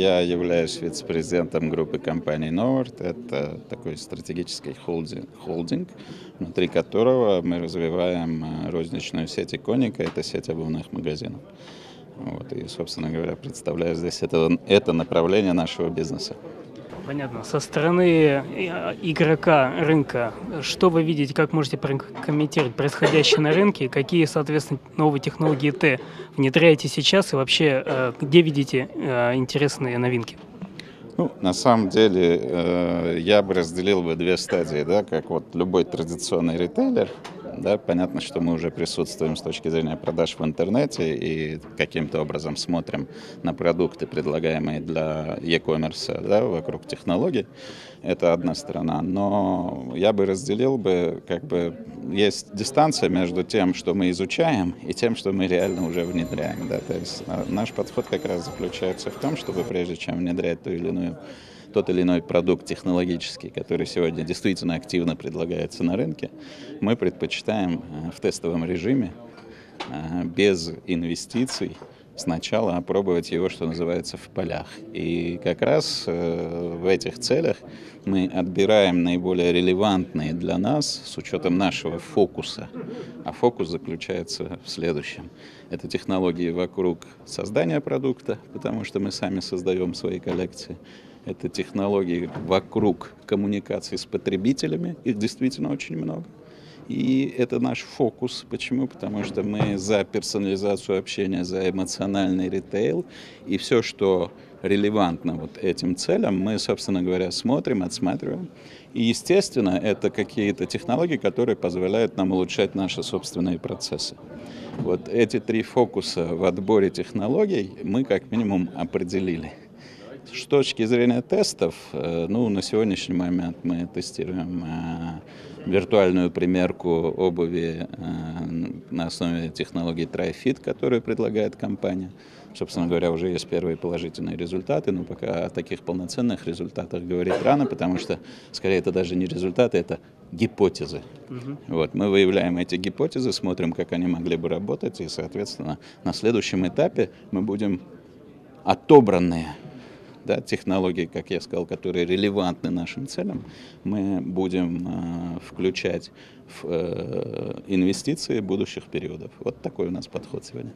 Я являюсь вице-президентом группы компании Nord. Это такой стратегический холдинг, холдинг, внутри которого мы развиваем э, розничную сеть «Иконика». Это сеть обувных магазинов. Вот, и, собственно говоря, представляю здесь это, это направление нашего бизнеса. Понятно. Со стороны э, игрока рынка, что вы видите, как можете прокомментировать происходящее на рынке, какие, соответственно, новые технологии Т внедряете сейчас и вообще э, где видите э, интересные новинки? Ну, на самом деле, я бы разделил бы две стадии, да, как вот любой традиционный ритейлер, да, понятно, что мы уже присутствуем с точки зрения продаж в интернете и каким-то образом смотрим на продукты, предлагаемые для e-commerce да, вокруг технологий. Это одна сторона. Но я бы разделил бы, как бы есть дистанция между тем, что мы изучаем, и тем, что мы реально уже внедряем. Да? То есть а, наш подход как раз заключается в том, чтобы прежде чем внедрять ту или иную тот или иной продукт технологический, который сегодня действительно активно предлагается на рынке, мы предпочитаем э, в тестовом режиме э, без инвестиций сначала опробовать его, что называется, в полях. И как раз э, в этих целях мы отбираем наиболее релевантные для нас с учетом нашего фокуса. А фокус заключается в следующем. Это технологии вокруг создания продукта, потому что мы сами создаем свои коллекции это технологии вокруг коммуникации с потребителями, их действительно очень много. И это наш фокус. Почему? Потому что мы за персонализацию общения, за эмоциональный ритейл. И все, что релевантно вот этим целям, мы, собственно говоря, смотрим, отсматриваем. И, естественно, это какие-то технологии, которые позволяют нам улучшать наши собственные процессы. Вот эти три фокуса в отборе технологий мы как минимум определили. С точки зрения тестов, э, ну, на сегодняшний момент мы тестируем э, виртуальную примерку обуви э, на основе технологии TryFit, которую предлагает компания. Собственно говоря, уже есть первые положительные результаты, но пока о таких полноценных результатах говорить рано, потому что, скорее, это даже не результаты, это гипотезы. Угу. Вот, мы выявляем эти гипотезы, смотрим, как они могли бы работать, и, соответственно, на следующем этапе мы будем отобранные да, технологии, как я сказал, которые релевантны нашим целям, мы будем э, включать в э, инвестиции будущих периодов. Вот такой у нас подход сегодня.